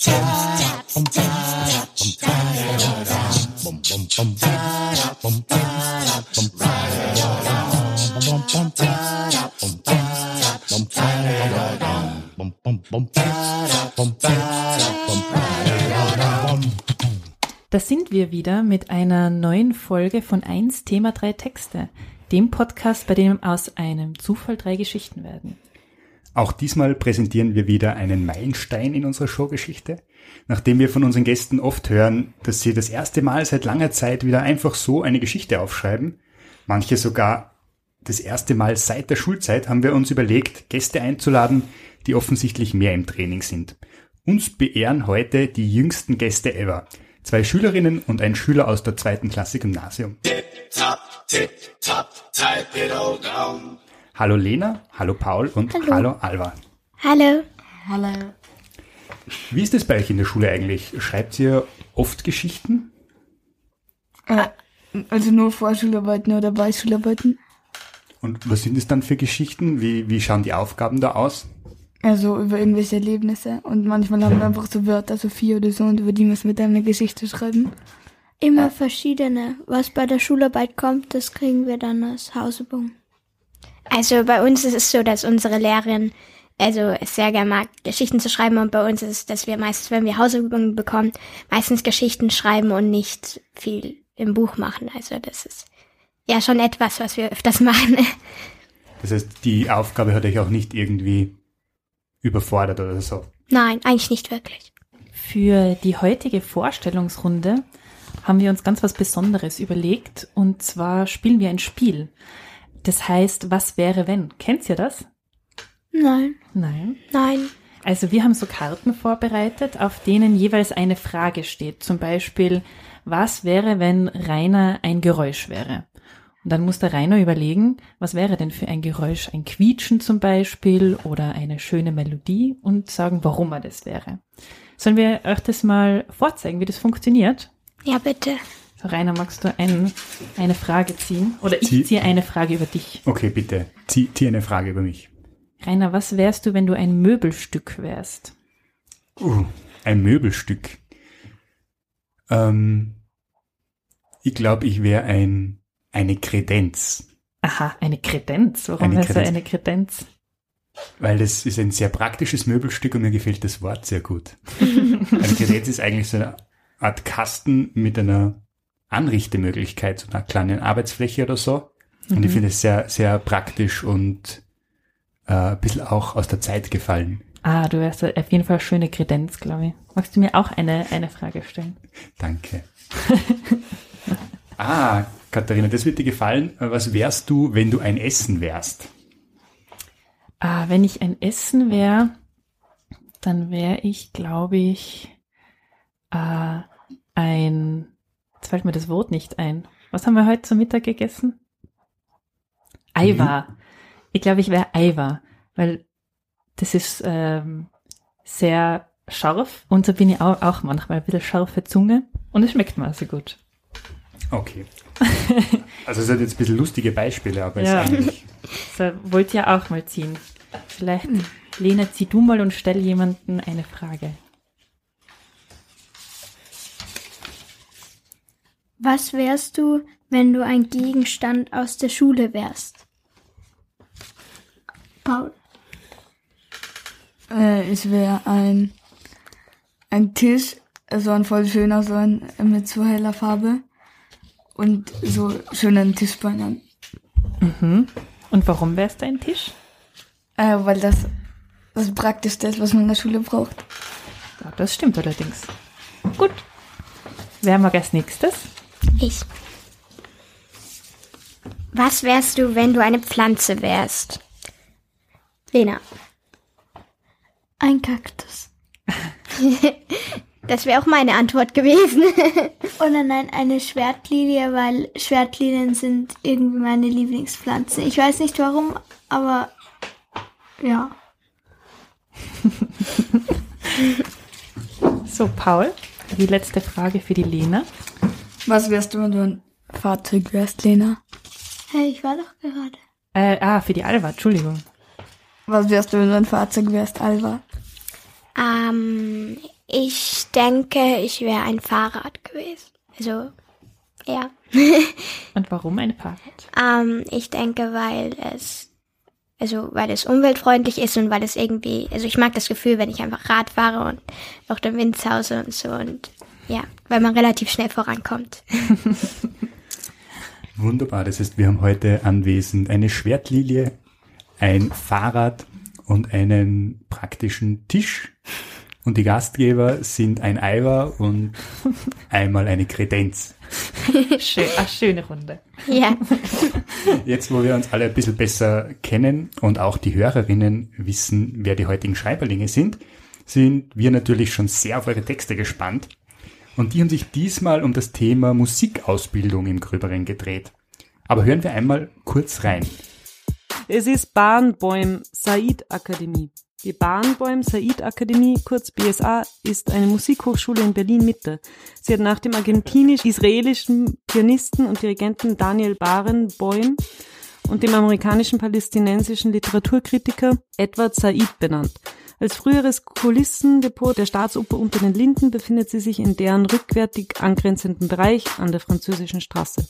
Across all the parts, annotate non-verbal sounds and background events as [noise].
Da sind wir wieder mit einer neuen Folge von 1 Thema 3 Texte, dem Podcast, bei dem aus einem Zufall drei Geschichten werden. Auch diesmal präsentieren wir wieder einen Meilenstein in unserer Showgeschichte, nachdem wir von unseren Gästen oft hören, dass sie das erste Mal seit langer Zeit wieder einfach so eine Geschichte aufschreiben. Manche sogar das erste Mal seit der Schulzeit haben wir uns überlegt, Gäste einzuladen, die offensichtlich mehr im Training sind. Uns beehren heute die jüngsten Gäste ever. Zwei Schülerinnen und ein Schüler aus der zweiten Klasse Gymnasium. Hallo Lena, hallo Paul und hallo, hallo Alva. Hallo. Hallo. Wie ist es bei euch in der Schule eigentlich? Schreibt ihr oft Geschichten? Äh, also nur Vorschularbeiten oder Beischularbeiten. Und was sind es dann für Geschichten? Wie, wie schauen die Aufgaben da aus? Also über irgendwelche Erlebnisse. Und manchmal haben wir einfach so Wörter, so vier oder so, und über die müssen wir dann eine Geschichte schreiben. Immer verschiedene. Was bei der Schularbeit kommt, das kriegen wir dann als Hausübung. Also bei uns ist es so, dass unsere Lehrerin also es sehr gerne mag, Geschichten zu schreiben und bei uns ist es, dass wir meistens, wenn wir Hausübungen bekommen, meistens Geschichten schreiben und nicht viel im Buch machen. Also das ist ja schon etwas, was wir öfters [laughs] machen. Das heißt, die Aufgabe hat euch auch nicht irgendwie überfordert oder so? Nein, eigentlich nicht wirklich. Für die heutige Vorstellungsrunde haben wir uns ganz was Besonderes überlegt und zwar spielen wir ein Spiel. Das heißt, was wäre wenn? Kennt ihr das? Nein. Nein. Nein. Also wir haben so Karten vorbereitet, auf denen jeweils eine Frage steht. Zum Beispiel, was wäre, wenn Rainer ein Geräusch wäre? Und dann muss der Rainer überlegen, was wäre denn für ein Geräusch? Ein Quietschen zum Beispiel oder eine schöne Melodie und sagen, warum er das wäre. Sollen wir euch das mal vorzeigen, wie das funktioniert? Ja, bitte. Rainer, magst du ein, eine Frage ziehen? Oder ich Zieh- ziehe eine Frage über dich. Okay, bitte. Zieh, zieh eine Frage über mich. Rainer, was wärst du, wenn du ein Möbelstück wärst? Uh, ein Möbelstück. Ähm, ich glaube, ich wäre ein, eine Kredenz. Aha, eine Kredenz. Warum Eine heißt er eine Kredenz? Weil das ist ein sehr praktisches Möbelstück und mir gefällt das Wort sehr gut. [laughs] Eine Kredenz ist eigentlich so eine Art Kasten mit einer Anrichtemöglichkeit, so einer kleinen Arbeitsfläche oder so. Und ich finde es sehr, sehr praktisch und äh, ein bisschen auch aus der Zeit gefallen. Ah, du wärst auf jeden Fall eine schöne Kredenz, glaube ich. Magst du mir auch eine, eine Frage stellen? Danke. [laughs] ah, Katharina, das wird dir gefallen. Was wärst du, wenn du ein Essen wärst? Ah, wenn ich ein Essen wäre, dann wäre ich, glaube ich, äh, ein. Jetzt fällt mir das Wort nicht ein. Was haben wir heute zum Mittag gegessen? Eiwa. Ich glaube, ich wäre Eiwa, weil das ist ähm, sehr scharf und so bin ich auch, auch manchmal ein bisschen scharfe Zunge und es schmeckt mir also gut. Okay. [laughs] Also es sind jetzt ein bisschen lustige Beispiele, aber Ja. es ist eigentlich. [laughs] So, wollt ihr auch mal ziehen. Vielleicht, Lena, zieh du mal und stell jemanden eine Frage. Was wärst du, wenn du ein Gegenstand aus der Schule wärst? Paul. Äh, ich wäre ein, ein Tisch, so ein voll schöner, so ein mit so heller Farbe. Und so schönen Tischbeinen. Und warum wärst du ein Tisch? Äh, weil das das Praktischste ist, was man in der Schule braucht. Ja, das stimmt allerdings. Gut. Wer mag als nächstes? Ich. Was wärst du, wenn du eine Pflanze wärst? Lena. Ein Kaktus. [laughs] Das wäre auch meine Antwort gewesen. Oder nein, eine Schwertlilie, weil Schwertlilien sind irgendwie meine Lieblingspflanze. Ich weiß nicht warum, aber ja. [laughs] So, Paul, die letzte Frage für die Lena. Was wärst du, wenn du ein Fahrzeug wärst, Lena? Hey, ich war doch gerade. Äh, ah, für die Alva, Entschuldigung. Was wärst du, wenn du ein Fahrzeug wärst, Alva? ähm, Ich denke, ich wäre ein Fahrrad gewesen. Also, ja. [laughs] Und warum ein Fahrrad? Ähm, ich denke, weil es, also weil es umweltfreundlich ist und weil es irgendwie, also ich mag das Gefühl, wenn ich einfach Rad fahre und auf dem Windshause und so und ja, weil man relativ schnell vorankommt. [laughs] Wunderbar, das heißt, wir haben heute anwesend eine Schwertlilie, ein Fahrrad und einen praktischen Tisch. Und die Gastgeber sind ein Eiver und einmal eine Kredenz. [laughs] Schön, eine schöne Runde. Ja. Jetzt, wo wir uns alle ein bisschen besser kennen und auch die Hörerinnen wissen, wer die heutigen Schreiberlinge sind, sind wir natürlich schon sehr auf eure Texte gespannt. Und die haben sich diesmal um das Thema Musikausbildung im Gröberen gedreht. Aber hören wir einmal kurz rein. Es ist Bahnbäum Said Akademie. Die Bahnbäum Said Akademie, kurz BSA, ist eine Musikhochschule in Berlin-Mitte. Sie hat nach dem argentinisch-israelischen Pianisten und Dirigenten Daniel Barenboim und dem amerikanischen palästinensischen Literaturkritiker Edward Said benannt. Als früheres Kulissendepot der Staatsoper unter den Linden befindet sie sich in deren rückwärtig angrenzenden Bereich an der französischen Straße.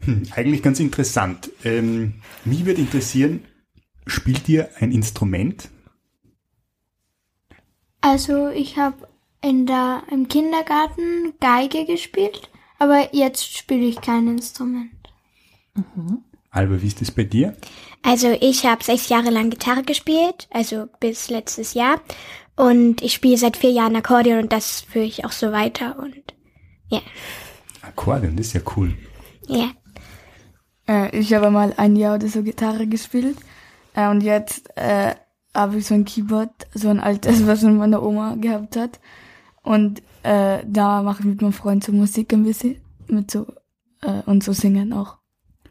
Hm, eigentlich ganz interessant. Ähm, mich würde interessieren, spielt ihr ein Instrument? Also ich habe in der im Kindergarten Geige gespielt, aber jetzt spiele ich kein Instrument. Alba, wie ist das bei dir? Also ich habe sechs Jahre lang Gitarre gespielt, also bis letztes Jahr. Und ich spiele seit vier Jahren Akkordeon und das führe ich auch so weiter. Und ja, Akkordeon, das ist ja cool. ja. Äh, ich habe mal ein Jahr oder so Gitarre gespielt. Äh, und jetzt äh, habe ich so ein Keyboard, so ein altes, [laughs] was schon meine Oma gehabt hat. Und äh, da mache ich mit meinem Freund so Musik ein bisschen. Mit so, äh, und so singen auch.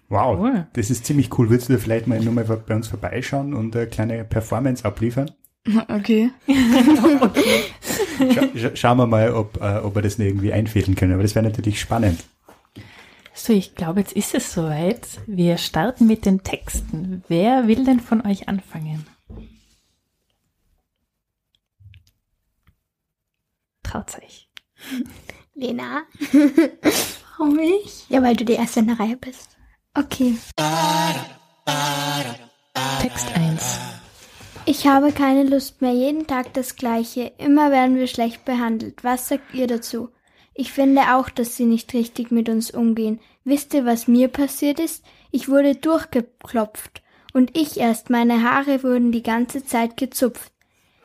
Wow, Cool. das ist ziemlich cool. Würdest du vielleicht mal nur mal bei uns vorbeischauen und eine kleine Performance abliefern? [laughs] Okay. Scha scha schauen wir mal, ob, äh, ob wir das irgendwie einfädeln können. Aber das wäre natürlich spannend. So, ich glaube, jetzt ist es soweit. Wir starten mit den Texten. Wer will denn von euch anfangen? Traut euch. Lena. [laughs] Warum ich? Ja, weil du die erste in der Reihe bist. Okay. Text 1. Ich habe keine Lust mehr, jeden Tag das Gleiche. Immer werden wir schlecht behandelt. Was sagt ihr dazu? Ich finde auch, dass sie nicht richtig mit uns umgehen. Wisst ihr, was mir passiert ist? Ich wurde durchgeklopft. Und ich erst, meine Haare wurden die ganze Zeit gezupft.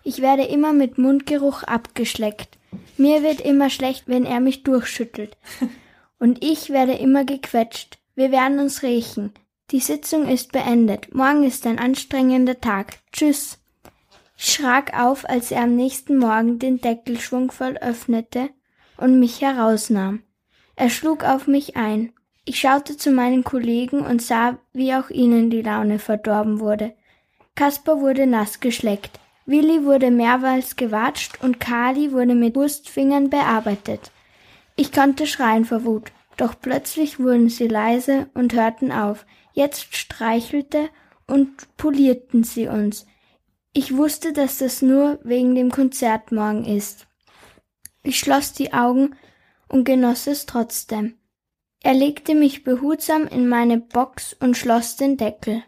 Ich werde immer mit Mundgeruch abgeschleckt. Mir wird immer schlecht, wenn er mich durchschüttelt. [laughs] Und ich werde immer gequetscht. Wir werden uns rächen. Die Sitzung ist beendet. Morgen ist ein anstrengender Tag. Tschüss. Ich schrak auf, als er am nächsten Morgen den Deckel schwungvoll öffnete und mich herausnahm. Er schlug auf mich ein. Ich schaute zu meinen Kollegen und sah, wie auch ihnen die Laune verdorben wurde. Kasper wurde nass geschleckt. Willi wurde mehrmals gewatscht und Kali wurde mit Wurstfingern bearbeitet. Ich konnte schreien vor Wut, doch plötzlich wurden sie leise und hörten auf. Jetzt streichelte und polierten sie uns. Ich wusste, dass das nur wegen dem Konzert morgen ist. Ich schloss die Augen und genoss es trotzdem. Er legte mich behutsam in meine Box und schloss den Deckel.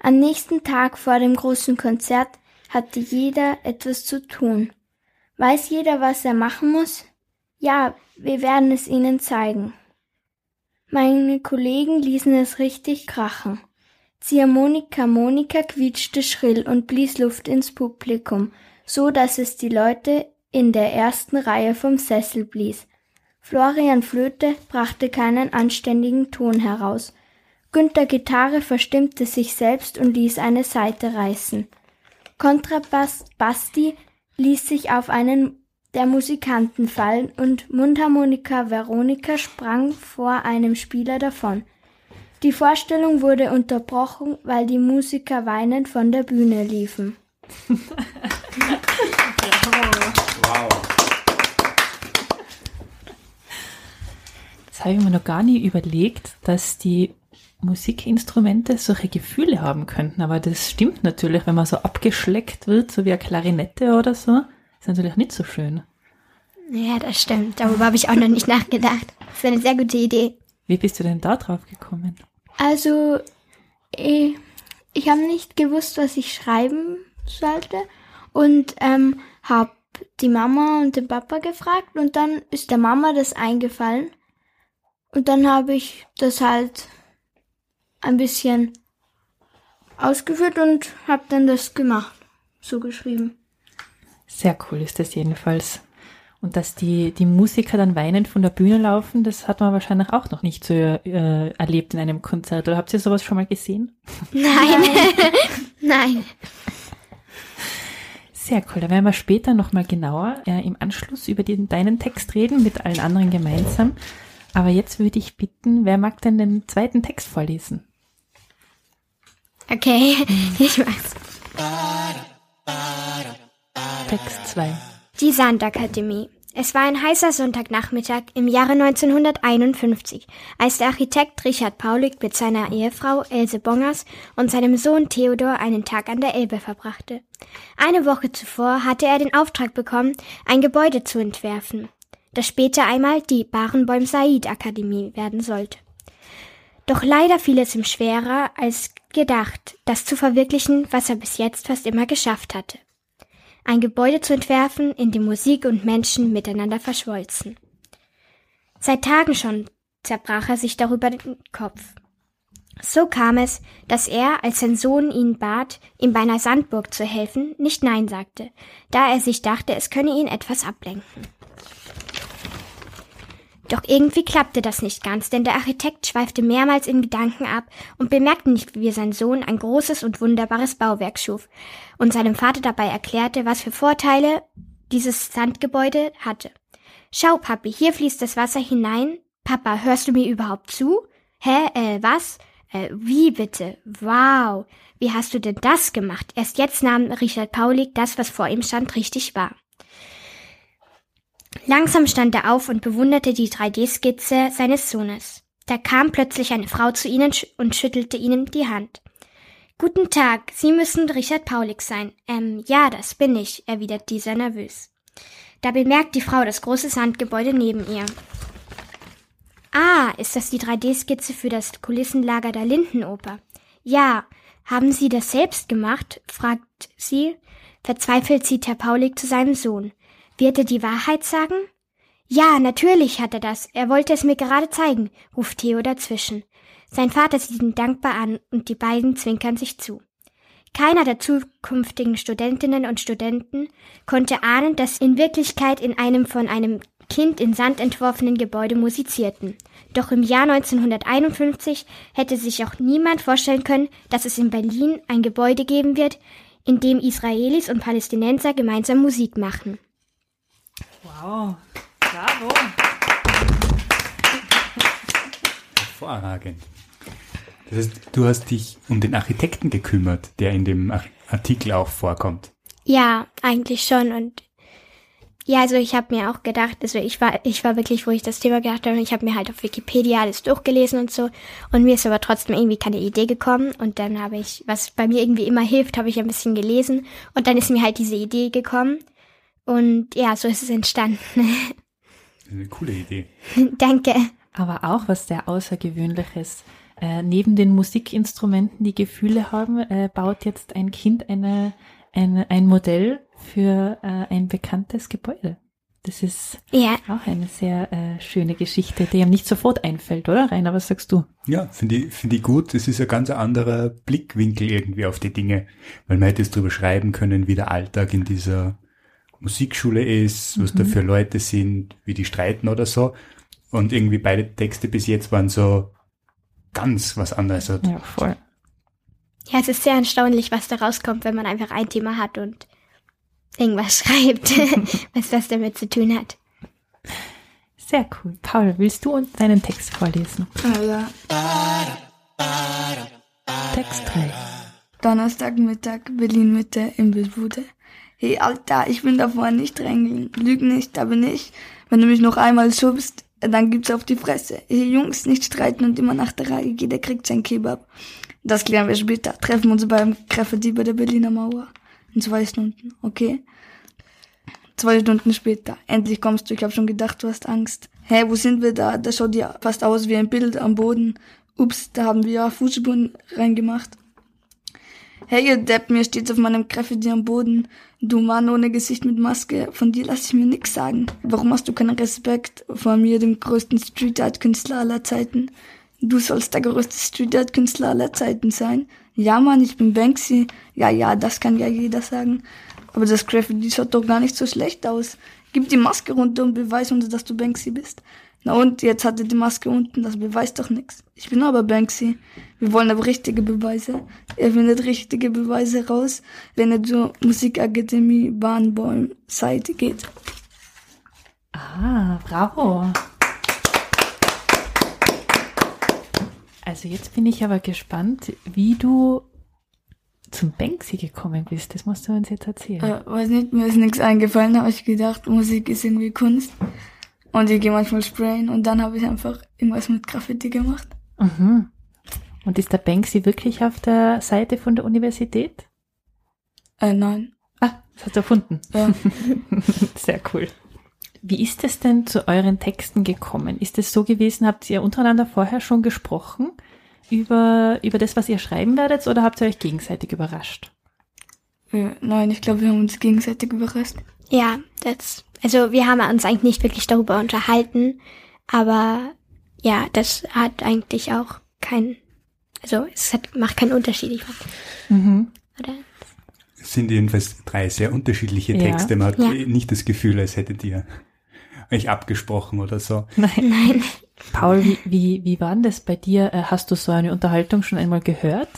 Am nächsten Tag vor dem großen Konzert hatte jeder etwas zu tun. Weiß jeder, was er machen muss? Ja, wir werden es ihnen zeigen. Meine Kollegen ließen es richtig krachen. Ziehharmonika Monika quietschte schrill und blies Luft ins Publikum, so dass es die Leute in der ersten Reihe vom Sessel blies. Florian Flöte brachte keinen anständigen Ton heraus. Günther Gitarre verstimmte sich selbst und ließ eine Saite reißen. Kontrabass Basti ließ sich auf einen der Musikanten fallen und Mundharmonika Veronika sprang vor einem Spieler davon. Die Vorstellung wurde unterbrochen, weil die Musiker weinend von der Bühne liefen. Wow. Das habe ich mir noch gar nie überlegt, dass die Musikinstrumente solche Gefühle haben könnten. Aber das stimmt natürlich, wenn man so abgeschleckt wird, so wie eine Klarinette oder so. Ist natürlich nicht so schön. Ja, das stimmt. Darüber habe ich auch noch nicht nachgedacht. Das ist eine sehr gute Idee. Wie bist du denn da drauf gekommen? Also, ich, ich habe nicht gewusst, was ich schreiben sollte und ähm, habe die Mama und den Papa gefragt und dann ist der Mama das eingefallen und dann habe ich das halt ein bisschen ausgeführt und habe dann das gemacht, so geschrieben. Sehr cool ist das jedenfalls. Und dass die, die Musiker dann weinend von der Bühne laufen, das hat man wahrscheinlich auch noch nicht so äh, erlebt in einem Konzert. Oder habt ihr sowas schon mal gesehen? Nein. [laughs] Nein. Sehr cool. Da werden wir später nochmal genauer äh, im Anschluss über den, deinen Text reden, mit allen anderen gemeinsam. Aber jetzt würde ich bitten, wer mag denn den zweiten Text vorlesen? Okay, ich mach's. Text 2. Die Sandakademie. Es war ein heißer Sonntagnachmittag im Jahre 1951, als der Architekt Richard Paulik mit seiner Ehefrau Else Bongers und seinem Sohn Theodor einen Tag an der Elbe verbrachte. Eine Woche zuvor hatte er den Auftrag bekommen, ein Gebäude zu entwerfen, das später einmal die Barenbäum Said Akademie werden sollte. Doch leider fiel es ihm schwerer als gedacht, das zu verwirklichen, was er bis jetzt fast immer geschafft hatte ein Gebäude zu entwerfen, in dem Musik und Menschen miteinander verschmolzen. Seit Tagen schon zerbrach er sich darüber den Kopf. So kam es, dass er, als sein Sohn ihn bat, ihm bei einer Sandburg zu helfen, nicht Nein sagte, da er sich dachte, es könne ihn etwas ablenken. Doch irgendwie klappte das nicht ganz, denn der Architekt schweifte mehrmals in Gedanken ab und bemerkte nicht, wie sein Sohn ein großes und wunderbares Bauwerk schuf und seinem Vater dabei erklärte, was für Vorteile dieses Sandgebäude hatte. Schau, Papi, hier fließt das Wasser hinein. Papa, hörst du mir überhaupt zu? Hä, äh, was? Äh, wie bitte? Wow. Wie hast du denn das gemacht? Erst jetzt nahm Richard Paulik das, was vor ihm stand, richtig wahr. Langsam stand er auf und bewunderte die 3D-Skizze seines Sohnes. Da kam plötzlich eine Frau zu ihnen und schüttelte ihnen die Hand. Guten Tag, Sie müssen Richard Paulik sein. Ähm, ja, das bin ich, erwidert dieser nervös. Da bemerkt die Frau das große Sandgebäude neben ihr. Ah, ist das die 3D-Skizze für das Kulissenlager der Lindenoper? Ja. Haben Sie das selbst gemacht? fragt sie. Verzweifelt zieht Herr Paulik zu seinem Sohn. Wird er die Wahrheit sagen? Ja, natürlich hat er das. Er wollte es mir gerade zeigen, ruft Theo dazwischen. Sein Vater sieht ihn dankbar an und die beiden zwinkern sich zu. Keiner der zukünftigen Studentinnen und Studenten konnte ahnen, dass in Wirklichkeit in einem von einem Kind in Sand entworfenen Gebäude musizierten. Doch im Jahr 1951 hätte sich auch niemand vorstellen können, dass es in Berlin ein Gebäude geben wird, in dem Israelis und Palästinenser gemeinsam Musik machen. Wow, bravo. Hervorragend. Das heißt, du hast dich um den Architekten gekümmert, der in dem Artikel auch vorkommt. Ja, eigentlich schon. Und ja, also ich habe mir auch gedacht, also ich war, ich war wirklich, wo ich das Thema gedacht habe, ich habe mir halt auf Wikipedia alles durchgelesen und so. Und mir ist aber trotzdem irgendwie keine Idee gekommen. Und dann habe ich, was bei mir irgendwie immer hilft, habe ich ein bisschen gelesen. Und dann ist mir halt diese Idee gekommen. Und ja, so ist es entstanden. [laughs] Eine coole Idee. Danke. Aber auch was sehr Außergewöhnliches. Äh, neben den Musikinstrumenten, die Gefühle haben, äh, baut jetzt ein Kind eine, eine, ein Modell für äh, ein bekanntes Gebäude. Das ist ja. auch eine sehr äh, schöne Geschichte, die ihm nicht sofort einfällt, oder Rainer? Was sagst du? Ja, finde ich, finde ich gut. Es ist ein ganz anderer Blickwinkel irgendwie auf die Dinge, weil man hätte es drüber schreiben können, wie der Alltag in dieser Musikschule ist, was mhm. da für Leute sind, wie die streiten oder so. Und irgendwie beide Texte bis jetzt waren so ganz was anderes. Ja, voll. Ja, es ist sehr erstaunlich, was da rauskommt, wenn man einfach ein Thema hat und irgendwas [laughs] schreibt, [laughs] was das damit zu tun hat. Sehr cool. Paul, willst du uns deinen Text vorlesen? Ja. Text 3. Donnerstagmittag, Berlin Mitte, Imbissbude. Hey, Alter, ich bin davor nicht drängeln. Lüg nicht, da bin ich. Wenn du mich noch einmal schubst, dann gibt's auf die Fresse. Hey, Jungs, nicht streiten und immer nach der Reihe. Jeder kriegt sein Kebab. Das klären wir später. Treffen uns beim Graffiti bei der Berliner Mauer. In zwei Stunden, okay? Zwei Stunden später. Endlich kommst du. Ich habe schon gedacht, du hast Angst. Hä, hey, wo sind wir da? Das schaut ja fast aus wie ein Bild am Boden. Ups, da haben wir ja Fußspuren reingemacht. Hey, ihr Depp, mir steht's auf meinem Graffiti am Boden. Du Mann ohne Gesicht mit Maske, von dir lass ich mir nix sagen. Warum hast du keinen Respekt vor mir, dem größten Street Art Künstler aller Zeiten? Du sollst der größte Street Art Künstler aller Zeiten sein. Ja, Mann, ich bin Banksy. Ja, ja, das kann ja jeder sagen. Aber das Graffiti schaut doch gar nicht so schlecht aus. Gib die Maske runter und beweis uns, dass du Banksy bist. Na und, jetzt hat er die Maske unten, das beweist doch nichts. Ich bin aber Banksy. Wir wollen aber richtige Beweise. Er findet richtige Beweise raus, wenn er zur Musikakademie Bahnbäum Seite geht. Ah, bravo. Also jetzt bin ich aber gespannt, wie du zum Banksy gekommen bist. Das musst du uns jetzt erzählen. Äh, weiß nicht, mir ist nichts eingefallen, habe ich gedacht, Musik ist irgendwie Kunst. Und ich gehe manchmal sprayen und dann habe ich einfach irgendwas mit Graffiti gemacht. Mhm. Und ist der Banksy wirklich auf der Seite von der Universität? Äh, nein. Ah, das hast du erfunden. Ja. [laughs] Sehr cool. Wie ist es denn zu euren Texten gekommen? Ist es so gewesen, habt ihr untereinander vorher schon gesprochen über, über das, was ihr schreiben werdet, oder habt ihr euch gegenseitig überrascht? Ja, nein, ich glaube, wir haben uns gegenseitig überrascht. Ja, das, also wir haben uns eigentlich nicht wirklich darüber unterhalten, aber ja, das hat eigentlich auch keinen, also es hat, macht keinen Unterschied, ich fand. Mhm. Oder? Es sind jedenfalls drei sehr unterschiedliche Ja. Texte. Man hat Ja. nicht das Gefühl, als hättet ihr euch abgesprochen oder so. Nein. [laughs] Nein. Paul, wie, wie, wie war denn das bei dir? Äh, Hast du so eine Unterhaltung schon einmal gehört?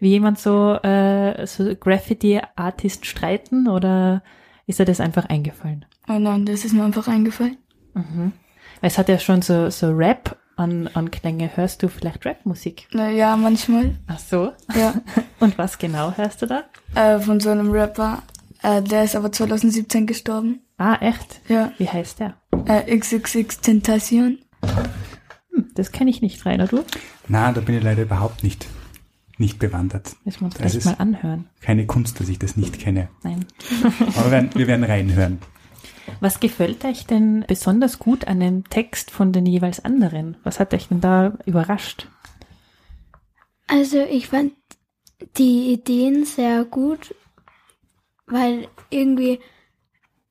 Wie jemand so, äh, so Graffiti-Artist streiten oder ist dir das einfach eingefallen? Oh nein, das ist mir einfach eingefallen. Mhm. Weil es hat ja schon so, so Rap an, an Klänge. Hörst du vielleicht Rapmusik? Na ja, manchmal. Ach so. Ja. [laughs] Und was genau hörst du da? äh, von so einem Rapper. Äh, der ist aber 2017 gestorben. Ah, echt? Ja. Wie heißt der? Äh, XXX Tentation. Hm, das kenne ich nicht, Rainer, du? Na, da bin ich leider überhaupt nicht, nicht bewandert. Müssen wir uns Das vielleicht mal anhören. Keine Kunst, dass ich das nicht kenne. Nein. [laughs] Aber wir werden, wir werden reinhören. Was gefällt euch denn besonders gut an dem Text von den jeweils anderen? Was hat euch denn da überrascht? Also ich fand die Ideen sehr gut, weil irgendwie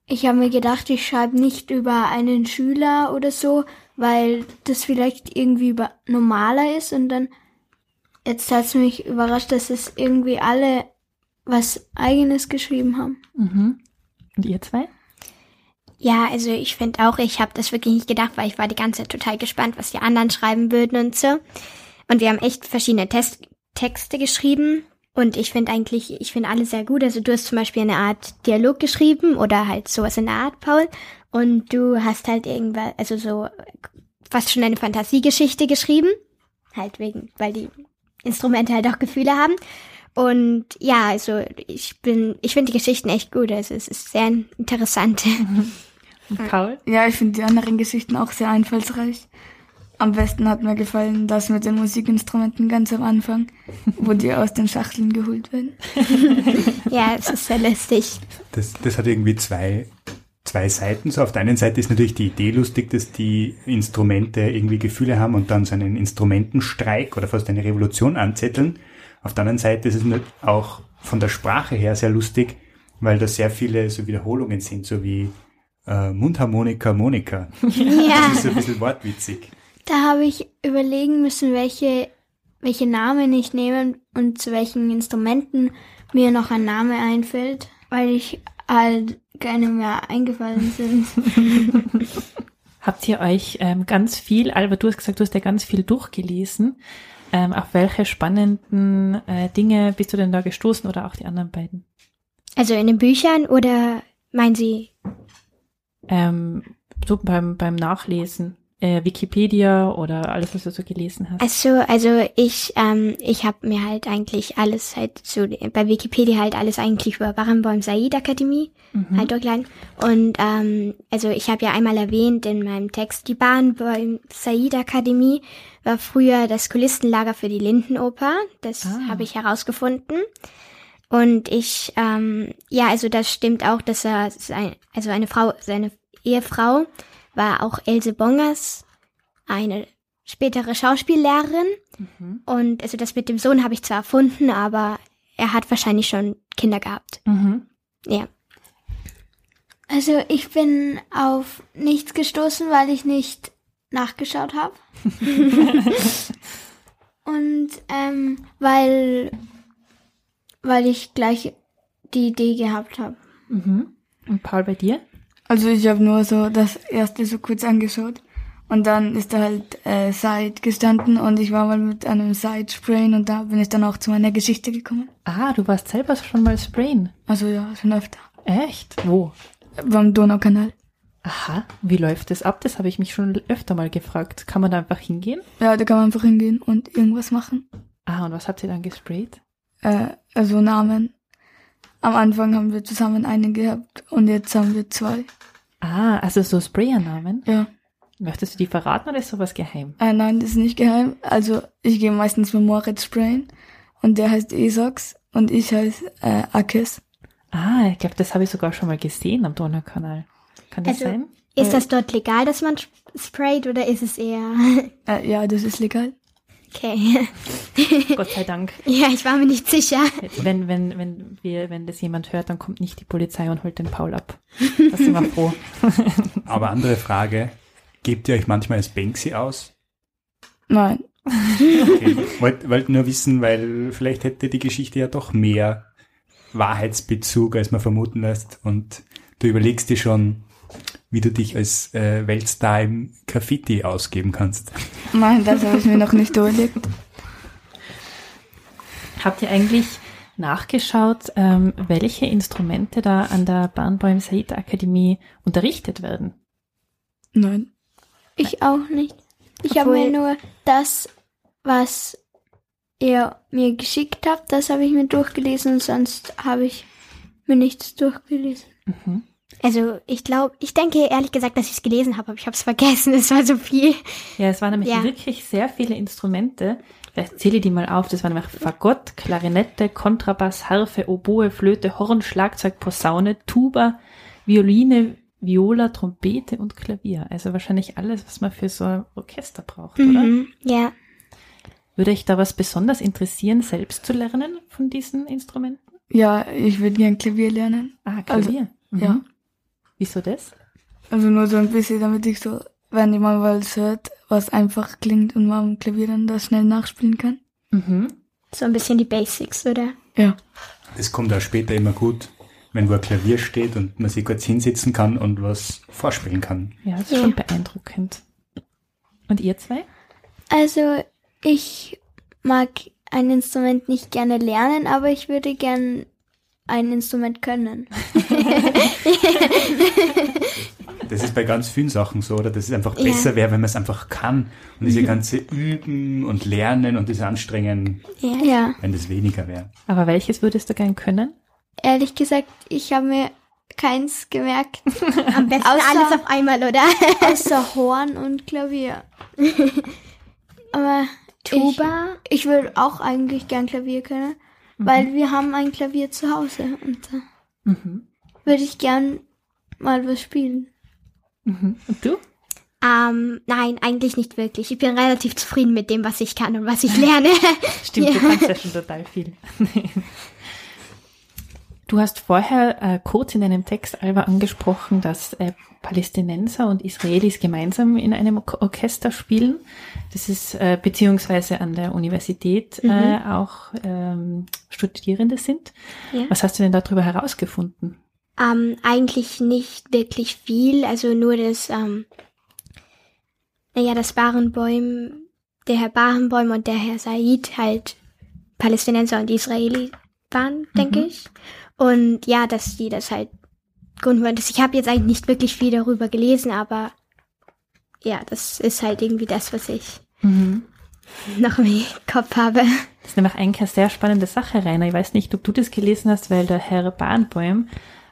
ich habe mir gedacht, ich schreibe nicht über einen Schüler oder so, weil das vielleicht irgendwie über normaler ist und dann jetzt hat es mich überrascht, dass es irgendwie alle was eigenes geschrieben haben. Mhm. Und ihr zwei? Ja, also ich finde auch, ich habe das wirklich nicht gedacht, weil ich war die ganze Zeit total gespannt, was die anderen schreiben würden und so. Und wir haben echt verschiedene Test Texte geschrieben. Und ich finde eigentlich, ich finde alle sehr gut. Also du hast zum Beispiel eine Art Dialog geschrieben oder halt sowas in der Art, Paul. Und du hast halt irgendwas, also so fast schon eine Fantasiegeschichte geschrieben. Halt wegen, weil die Instrumente halt auch Gefühle haben. Und ja, also ich bin, ich finde die Geschichten echt gut. Also es ist sehr interessant. [laughs] Und Paul? Ja, ich finde die anderen Geschichten auch sehr einfallsreich. Am besten hat mir gefallen das mit den Musikinstrumenten ganz am Anfang, wo die aus den Schachteln geholt werden. [laughs] Ja, es ist sehr lustig. Das, das hat irgendwie zwei, zwei Seiten. So auf der einen Seite ist natürlich die Idee lustig, dass die Instrumente irgendwie Gefühle haben und dann so einen Instrumentenstreik oder fast eine Revolution anzetteln. Auf der anderen Seite ist es auch von der Sprache her sehr lustig, weil da sehr viele so Wiederholungen sind, so wie äh, Mundharmonika, Monika. Ja. [laughs] Das ist so ein bisschen wortwitzig. Da habe ich überlegen müssen, welche, welche Namen ich nehme und zu welchen Instrumenten mir noch ein Name einfällt, weil ich halt keine mehr eingefallen sind. [laughs] Habt ihr euch ähm, ganz viel, Albert, du hast gesagt, du hast ja ganz viel durchgelesen. Ähm, auf welche spannenden äh, Dinge bist du denn da gestoßen oder auch die anderen beiden? Also in den Büchern oder meinen Sie? Ähm, so beim, beim Nachlesen. Äh, Wikipedia oder alles, was du so gelesen hast. Also, also ich, ähm, ich habe mir halt eigentlich alles halt so bei Wikipedia halt alles eigentlich über Barenbaum Said Akademie Mhm. halt durchgeladen. Und ähm, also ich habe ja einmal erwähnt in meinem Text, die Barenbaum Said Akademie war früher das Kulissenlager für die Lindenoper. Das Ah. habe ich herausgefunden. Und ich, ähm, ja, also das stimmt auch, dass er, sein, also eine Frau, seine Ehefrau war auch Else Bongers, eine spätere Schauspiellehrerin. Mhm. Und also das mit dem Sohn habe ich zwar erfunden, aber er hat wahrscheinlich schon Kinder gehabt. Mhm. Ja. Also ich bin auf nichts gestoßen, weil ich nicht nachgeschaut habe. [laughs] Und ähm, weil, weil ich gleich die Idee gehabt habe. Mhm. Und Paul, bei dir? Also ich habe nur so das erste so kurz angeschaut. Und dann ist da halt äh, Side gestanden und ich war mal mit einem Side sprayen und da bin ich dann auch zu meiner Geschichte gekommen. Ah, du warst selber schon mal sprayen. Also ja, schon öfter. Echt? Wo? Beim Donaukanal. Aha, wie läuft das ab? Das habe ich mich schon öfter mal gefragt. Kann man da einfach hingehen? Ja, da kann man einfach hingehen und irgendwas machen. Ah, und was habt ihr dann gesprayt? Äh, also Namen. Am Anfang haben wir zusammen einen gehabt und jetzt haben wir zwei. Ah, also so Sprayernamen? Ja. Möchtest du die verraten oder ist sowas geheim? Äh, nein, das ist nicht geheim. Also ich gehe meistens mit Moritz sprayen und der heißt Esox und ich heiße äh, Akis. Ah, ich glaube, das habe ich sogar schon mal gesehen am Donaukanal. Kann das Also, sein? Ist das dort legal, dass man sprayt oder ist es eher Äh, ja, das ist legal. Okay? [laughs] Gott sei Dank. ja, ich war mir nicht sicher. Wenn, wenn, wenn wir, wenn das jemand hört, dann kommt nicht die Polizei und holt den Paul ab. Da sind wir froh. [laughs] [laughs] Aber andere Frage, gebt ihr euch manchmal als Banksy aus? Nein. Okay. Wollt, wollt nur wissen, weil vielleicht hätte die Geschichte ja doch mehr Wahrheitsbezug, als man vermuten lässt. Und du überlegst dir schon, wie du dich als äh, Weltstar im Graffiti ausgeben kannst. Nein, das habe ich mir noch nicht überlegt. Habt ihr eigentlich nachgeschaut, ähm, welche Instrumente da an der Barnbäum Said Akademie unterrichtet werden? Nein. Ich auch nicht. Ich habe mir nur das, was ihr mir geschickt habt, das habe ich mir durchgelesen und sonst habe ich mir nichts durchgelesen. Mhm. Also ich glaube, ich denke ehrlich gesagt, dass ich es gelesen habe, aber ich habe es vergessen. [laughs] Es war so viel. Ja, es waren nämlich Ja. wirklich sehr viele Instrumente. Vielleicht zähle ich die mal auf. Das waren nämlich Fagott, Klarinette, Kontrabass, Harfe, Oboe, Flöte, Horn, Schlagzeug, Posaune, Tuba, Violine, Viola, Trompete und Klavier. Also wahrscheinlich alles, was man für so ein Orchester braucht, oder? Mhm. Ja. Würde euch da was besonders interessieren, selbst zu lernen von diesen Instrumenten? Ja, ich würde gern Klavier lernen. Ah, Also, Klavier. mhm. Ja. Wieso das? Also nur so ein bisschen, damit ich so, wenn jemand was hört, was einfach klingt und man am Klavier dann das schnell nachspielen kann. Mhm. So ein bisschen die Basics, oder? Ja. Das kommt auch später immer gut, wenn wo ein Klavier steht und man sich kurz hinsetzen kann und was vorspielen kann. Ja, das ist Ja. schon beeindruckend. Und ihr zwei? Also ich mag ein Instrument nicht gerne lernen, aber ich würde gern ein Instrument können. [laughs] [laughs] Das ist bei ganz vielen Sachen so, oder? Dass es einfach Ja. besser wäre, wenn man es einfach kann. Und diese ganze Üben und Lernen und das Anstrengen, Ja. Ja, wenn das weniger wäre. Aber welches würdest du gern können? ehrlich gesagt, ich habe mir keins gemerkt, [laughs] Am besten Außer- alles auf einmal, oder? [laughs] außer Horn und Klavier. Aber Tuba. ich, ich würde auch eigentlich gern Klavier können, weil wir haben ein Klavier zu Hause und da Mhm. Würde ich gern mal was spielen. Mhm. Und du? Ähm, nein, eigentlich nicht wirklich. Ich bin relativ zufrieden mit dem, was ich kann und was ich lerne. [laughs] Stimmt, Ja. du kannst ja schon total viel. [laughs] Du hast vorher äh, kurz in deinem Text, Alba, angesprochen, dass äh, Palästinenser und Israelis gemeinsam in einem Or- Orchester spielen. Das ist äh, beziehungsweise an der Universität äh, auch ähm, Studierende sind. Ja. Was hast du denn darüber herausgefunden? Ähm, eigentlich nicht wirklich viel, also nur das, ähm, naja, das Barenbäum, der Herr Barenbäum und der Herr Said halt Palästinenser und Israeli waren, denke ich. Und ja, dass die das halt waren. Das- Ich habe jetzt eigentlich nicht wirklich viel darüber gelesen, aber ja, das ist halt irgendwie das, was ich [laughs] noch im Kopf habe. Das ist nämlich eigentlich eine sehr spannende Sache, Rainer. Ich weiß nicht, ob du das gelesen hast, weil der Herr Bahnbäum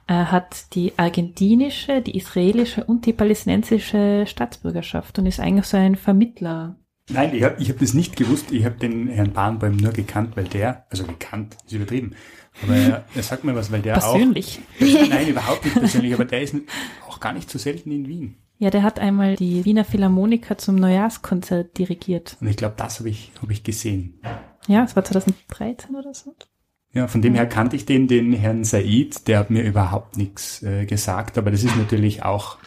hat die argentinische, die israelische und die palästinensische Staatsbürgerschaft und ist eigentlich so ein Vermittler Nein, ich habe ich hab das nicht gewusst. Ich habe den Herrn Bahnbäum nur gekannt, weil der, also gekannt, ist übertrieben, aber er, er sagt mir was, weil der Persönlich. auch... Nein, überhaupt nicht persönlich, aber der ist auch gar nicht so selten in Wien. Ja, der hat einmal die Wiener Philharmoniker zum Neujahrskonzert dirigiert. Und ich glaube, das habe ich, hab ich gesehen. Ja, es war 2013 oder so. Ja, von dem her kannte ich den, den Herrn Said, der hat mir überhaupt nichts äh, gesagt, aber das ist natürlich auch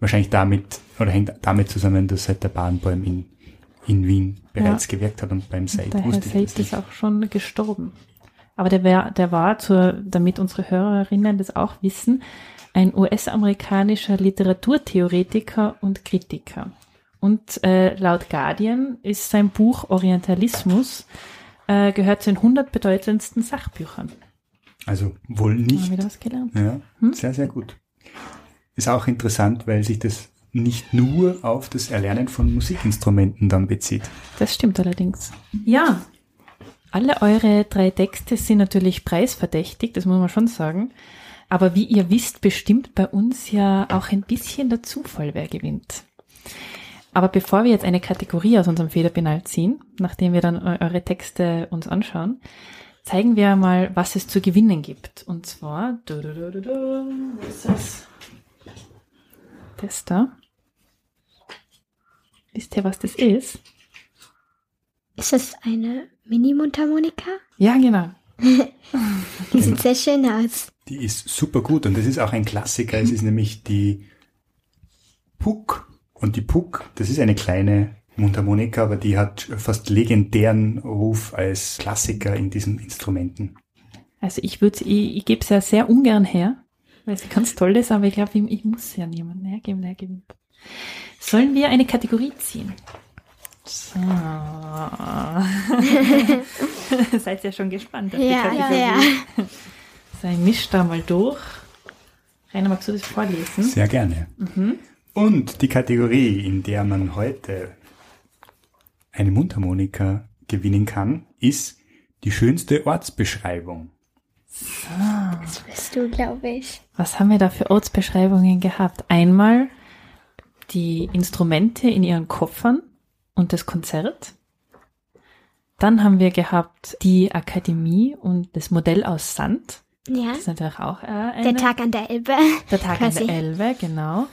wahrscheinlich damit, oder hängt damit zusammen, dass halt der Bahnbäum in, in Wien bereits Ja. gewirkt hat und beim Said Der Herr wusste ich Said das nicht. ist auch schon gestorben. Aber der, wär, der war, zur, damit unsere Hörerinnen das auch wissen, ein US-amerikanischer Literaturtheoretiker und Kritiker. Und äh, laut Guardian ist sein Buch Orientalismus äh, gehört zu den 100 bedeutendsten Sachbüchern. Also wohl Haben nicht. wir wieder was gelernt? Ja, Hm? sehr, sehr gut. Ist auch interessant, weil sich das nicht nur auf das Erlernen von Musikinstrumenten dann bezieht. Das stimmt allerdings. Ja, alle eure drei Texte sind natürlich preisverdächtig, das muss man schon sagen. Aber wie ihr wisst, bestimmt bei uns ja auch ein bisschen der Zufall, wer gewinnt. Aber bevor wir jetzt eine Kategorie aus unserem Federpenal ziehen, nachdem wir dann eu- eure Texte uns anschauen, zeigen wir mal, was es zu gewinnen gibt. Und zwar, du, du, du, du, du, wo ist das? Das da. Wisst ihr, was das ist? Ist das eine Mini-Mundharmonika? Ja, genau. [laughs] Die sieht sehr schön aus. Die ist super gut und das ist auch ein Klassiker. Es ist nämlich die Puck. Und die Puck, das ist eine kleine Mundharmonika, aber die hat fast legendären Ruf als Klassiker in diesen Instrumenten. Also ich würde, ich, ich gebe es ja sehr ungern her, weil sie ganz toll ist, aber ich glaube, ich, ich muss ja niemanden hergeben, der gewinnt. Sollen wir eine Kategorie ziehen? So. [laughs] [laughs] Seid ihr schon gespannt auf die Ja, Kategorie? ja, ja. So, ich misch da mal durch. Rainer, magst du das vorlesen? Sehr gerne. Und die Kategorie, in der man heute eine Mundharmonika gewinnen kann, ist die schönste Ortsbeschreibung. Das bist du, glaube ich. Was haben wir da für Ortsbeschreibungen gehabt? Einmal die Instrumente in ihren Koffern und das Konzert. Dann haben wir gehabt die Akademie und das Modell aus Sand. Ja. Das ist natürlich auch äh, eine, Der Tag an der Elbe. der Tag an quasi. der Elbe, genau.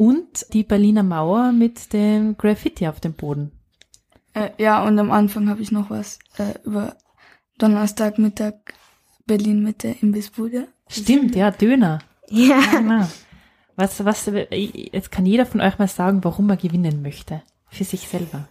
Und die Berliner Mauer mit dem Graffiti auf dem Boden. Äh, ja, und am Anfang habe ich noch was äh, über Donnerstagmittag Berlin mit der Imbissbude. Stimmt, ja, Döner. Ja. Ja, genau. Was, was, jetzt kann jeder von euch mal sagen, warum er gewinnen möchte. Für sich selber.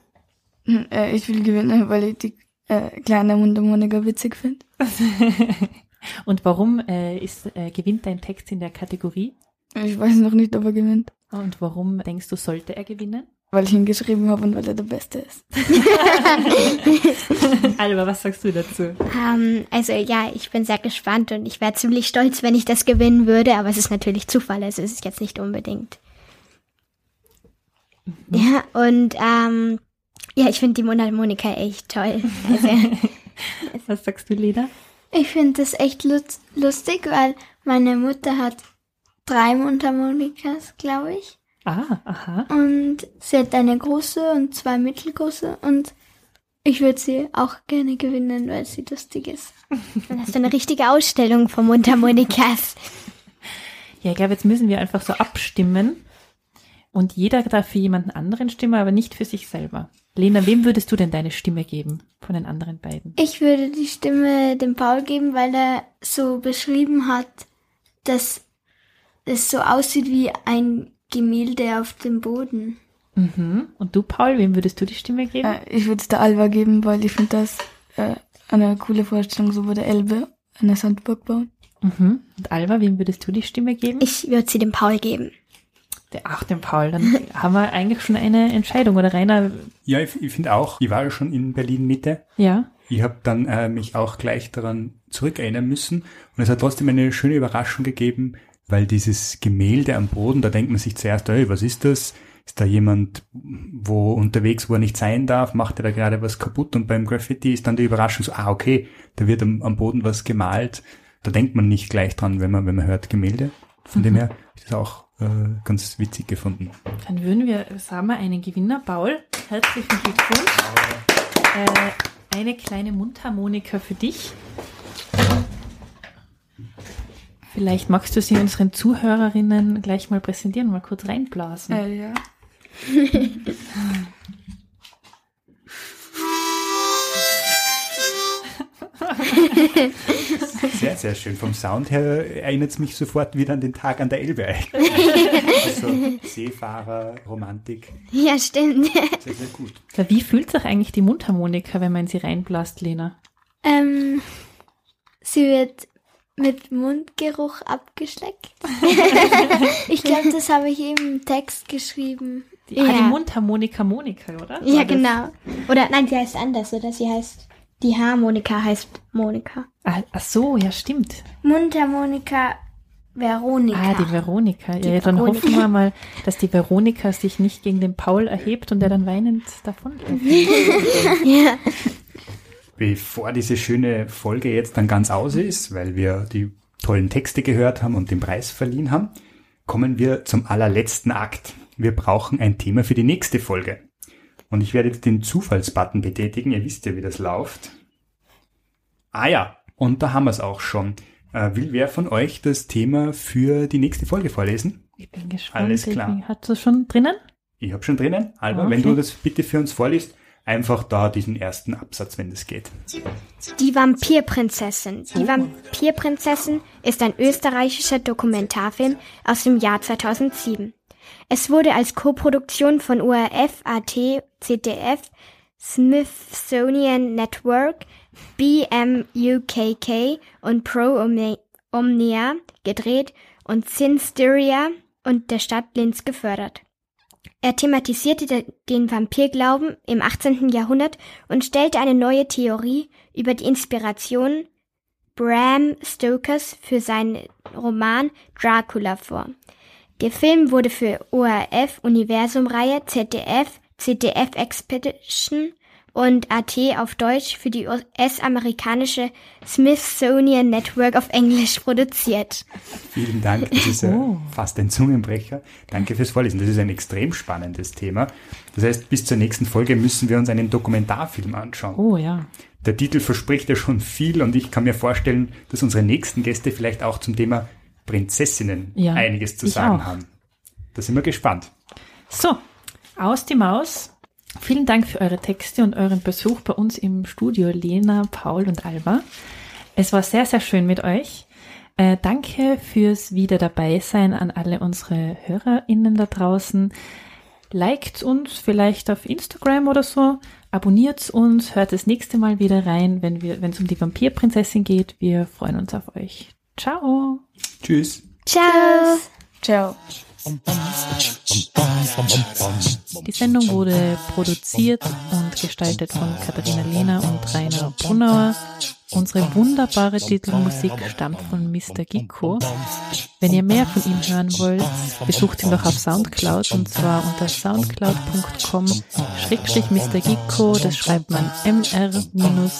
Hm, Äh, ich will gewinnen, weil ich die äh, kleine Mundharmonika witzig finde. [laughs] Und warum äh, ist, äh, gewinnt dein Text in der Kategorie? Ich weiß noch nicht, ob er gewinnt, Und warum denkst du, sollte er gewinnen? weil ich ihn geschrieben habe und weil er der Beste ist. [laughs] Alba, was sagst du dazu? Ähm, also ja, ich bin sehr gespannt und ich wäre ziemlich stolz, wenn ich das gewinnen würde, aber es ist natürlich Zufall, also es ist jetzt nicht unbedingt. Ja, und ähm, ja, ich finde die Mundharmonika echt toll. Also, [laughs] Was sagst du, Leda? Ich finde das echt lust lustig, weil meine Mutter hat drei Mundharmonikas, glaube ich. Ah, aha. Und sie hat eine große und zwei mittelgroße und ich würde sie auch gerne gewinnen, weil sie lustig ist. dann hast du eine richtige Ausstellung von Mundharmonikas. [laughs] Ja, ich glaube, jetzt müssen wir einfach so abstimmen. Und jeder darf für jemanden anderen stimmen, aber nicht für sich selber. Lena, wem würdest du denn deine Stimme geben von den anderen beiden? Ich würde die Stimme dem Paul geben, weil er so beschrieben hat, dass es so aussieht wie ein Gemälde auf dem Boden. Mhm. Und du, Paul, wem würdest du die Stimme geben? Äh, ich würde es der Alva geben, weil ich finde das äh, eine coole Vorstellung, so bei der Elbe eine Sandburg bauen. Mhm. Und Alba, wem würdest du die Stimme geben? Ich würde sie dem Paul geben. Der, ach, dem Paul. Dann [laughs] haben wir eigentlich schon eine Entscheidung. Oder Rainer, Ja, ich, ich finde auch, ich war ja schon in Berlin Mitte. ja? Ich habe dann äh, mich auch gleich daran zurückerinnern müssen und es hat trotzdem eine schöne Überraschung gegeben, weil dieses Gemälde am Boden, da denkt man sich zuerst, ey, was ist das? Ist da jemand, wo unterwegs, wo er nicht sein darf, macht er da gerade was kaputt und beim Graffiti ist dann die Überraschung so, ah, okay, da wird am, am Boden was gemalt. Da denkt man nicht gleich dran, wenn man, wenn man hört Gemälde. Von dem her ist das auch äh, ganz witzig gefunden. Dann würden wir, sagen wir einen Gewinner, Paul. herzlichen Glückwunsch. Äh, eine kleine Mundharmonika für dich. Vielleicht magst du sie unseren Zuhörerinnen gleich mal präsentieren, mal kurz reinblasen. Äh, ja. Sehr, sehr schön. Vom Sound her erinnert es mich sofort wieder an den Tag an der Elbe. Also Seefahrer, Romantik. Ja, stimmt. Sehr, sehr gut. Wie fühlt sich eigentlich die Mundharmonika, wenn man sie reinblasst, Lena? Ähm, sie wird mit Mundgeruch abgeschleckt. [laughs] ich glaube, das habe ich im Text geschrieben. Die, ah, Ja. die Mundharmonika Monika, oder? Ja, genau. Oder nein, sie heißt anders, oder? Sie heißt, die Harmonika heißt Monika. Ah, ach so, ja, stimmt. Mundharmonika Veronika. Ah, die Veronika. Ja, ja, dann Veronika. hoffen wir mal, dass die Veronika sich nicht gegen den Paul erhebt und er dann weinend davonläuft. [laughs] Ja. Bevor diese schöne Folge jetzt dann ganz aus ist, weil wir die tollen Texte gehört haben und den Preis verliehen haben, kommen wir zum allerletzten Akt. Wir brauchen ein Thema für die nächste Folge. Und ich werde jetzt den Zufallsbutton betätigen. Ihr wisst ja, wie das läuft. Ah ja, und da haben wir es auch schon. Äh, will wer von euch das Thema für die nächste Folge vorlesen? Ich bin gespannt. Alles klar. Hast du es schon drinnen? Ich habe schon drinnen. Alba, Okay. wenn du das bitte für uns vorliest, einfach da diesen ersten Absatz, wenn das geht. Die Vampirprinzessin. Die Vampirprinzessin ist ein österreichischer Dokumentarfilm aus dem Jahr 2007. Es wurde als Koproduktion von ORF, AT, ZDF, Smithsonian Network, BMUKK und Pro Omni- Omnia gedreht und Sinsteria und der Stadt Linz gefördert. Er thematisierte de- den Vampirglauben im 18. Jahrhundert und stellte eine neue Theorie über die Inspiration Bram Stokers für seinen Roman Dracula vor. Der Film wurde für ORF Universum-Reihe, ZDF, ZDF Expedition und AT auf Deutsch für die US-amerikanische Smithsonian Network auf Englisch produziert. Vielen Dank, das ist äh, Oh. fast ein Zungenbrecher. Danke fürs Vorlesen. Das ist ein extrem spannendes Thema. Das heißt, bis zur nächsten Folge müssen wir uns einen Dokumentarfilm anschauen. Oh ja. Der Titel verspricht ja schon viel und ich kann mir vorstellen, dass unsere nächsten Gäste vielleicht auch zum Thema Prinzessinnen Ja, einiges zu sagen auch. haben. Da sind wir gespannt. So, aus die Maus. Vielen Dank für eure Texte und euren Besuch bei uns im Studio, Lena, Paul und Alba. Es war sehr, sehr schön mit euch. Äh, danke fürs wieder dabei sein an alle unsere HörerInnen da draußen. Liked uns vielleicht auf Instagram oder so. Abonniert uns, hört das nächste Mal wieder rein, wenn wir, wenn es um die Vampirprinzessin geht. Wir freuen uns auf euch. Ciao. Tschüss. Ciao! Ciao. Die Sendung wurde produziert und gestaltet von Katharina Lehner und Rainer Brunauer. Unsere wunderbare Titelmusik stammt von Mr. Gicko. Wenn ihr mehr von ihm hören wollt, besucht ihn doch auf Soundcloud und zwar unter soundcloud.com schrägstrich Mr. Gicko, das schreibt man mr-gikko.